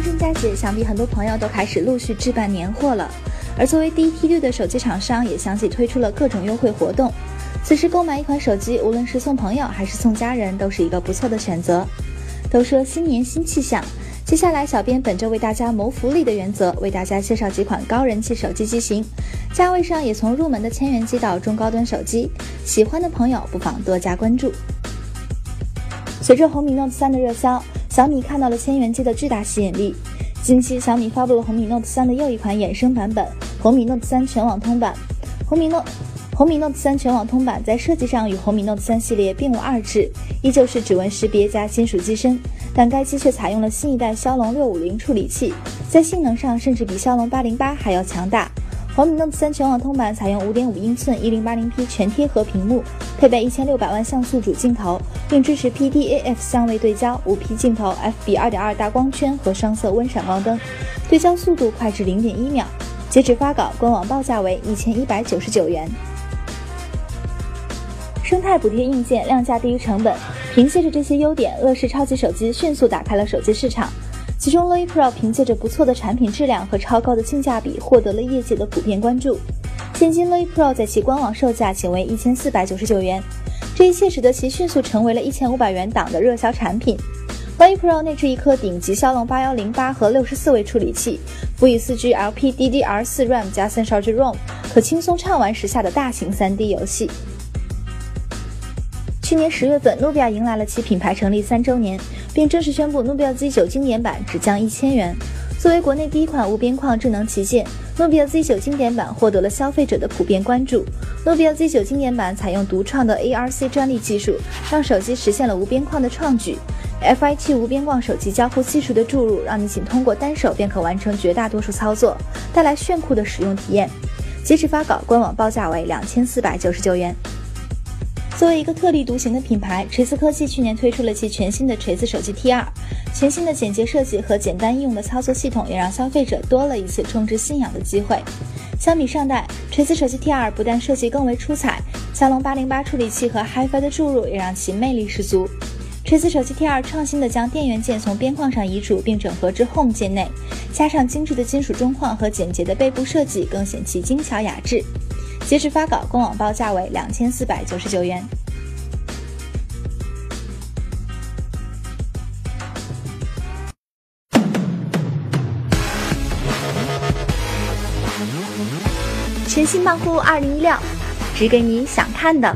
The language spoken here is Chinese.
新春佳节，想必很多朋友都开始陆续置办年货了。而作为第一梯队的手机厂商，也相继推出了各种优惠活动。此时购买一款手机，无论是送朋友还是送家人，都是一个不错的选择。都说新年新气象，接下来小编本着为大家谋福利的原则，为大家介绍几款高人气手机机型，价位上也从入门的千元机到中高端手机，喜欢的朋友不妨多加关注。随着红米 Note 3的热销，小米看到了千元机的巨大吸引力。近期，小米发布了红米 Note 3的又一款衍生版本——红米 Note 3全网通版。红米 Note 红米 Note 3全网通版在设计上与红米 Note 3系列并无二致，依旧是指纹识别加金属机身，但该机却采用了新一代骁龙六五零处理器，在性能上甚至比骁龙八零八还要强大。红米 Note 3全网通版采用五点五英寸一零八零 P 全贴合屏幕，配备一千六百万像素主镜头，并支持 PDAF 相位对焦、五 P 镜头、f 比二点二大光圈和双色温闪光灯，对焦速度快至零点一秒。截止发稿，官网报价为一千一百九十九元。生态补贴硬件，量价低于成本。凭借着这些优点，乐视超级手机迅速打开了手机市场。其中，Loy Pro 凭借着不错的产品质量和超高的性价比，获得了业界的普遍关注。现今，Loy Pro 在其官网售价仅为一千四百九十九元，这一切使得其迅速成为了一千五百元档的热销产品。Loy Pro 内置一颗顶级骁龙八幺零八和六十四位处理器，辅以四 G LPDDR4 RAM 加三十二 G ROM，可轻松畅玩时下的大型三 D 游戏。去年十月份，努比亚迎来了其品牌成立三周年，并正式宣布努比亚 Z9 经典版只降一千元。作为国内第一款无边框智能旗舰，努比亚 Z9 经典版获得了消费者的普遍关注。努比亚 Z9 经典版采用独创的 ARC 专利技术，让手机实现了无边框的创举。FIT 无边框手机交互技术的注入，让你仅通过单手便可完成绝大多数操作，带来炫酷的使用体验。截止发稿，官网报价为两千四百九十九元。作为一个特立独行的品牌，锤子科技去年推出了其全新的锤子手机 T2，全新的简洁设计和简单易用的操作系统，也让消费者多了一次充值信仰的机会。相比上代，锤子手机 T2 不但设计更为出彩，骁龙八零八处理器和 HiFi 的注入也让其魅力十足。锤子手机 T2 创新的将电源键从边框上移除，并整合至 Home 键内，加上精致的金属中框和简洁的背部设计，更显其精巧雅致。截止发稿，官网报价为两千四百九十九元。全新漫呼二零一六，只给你想看的。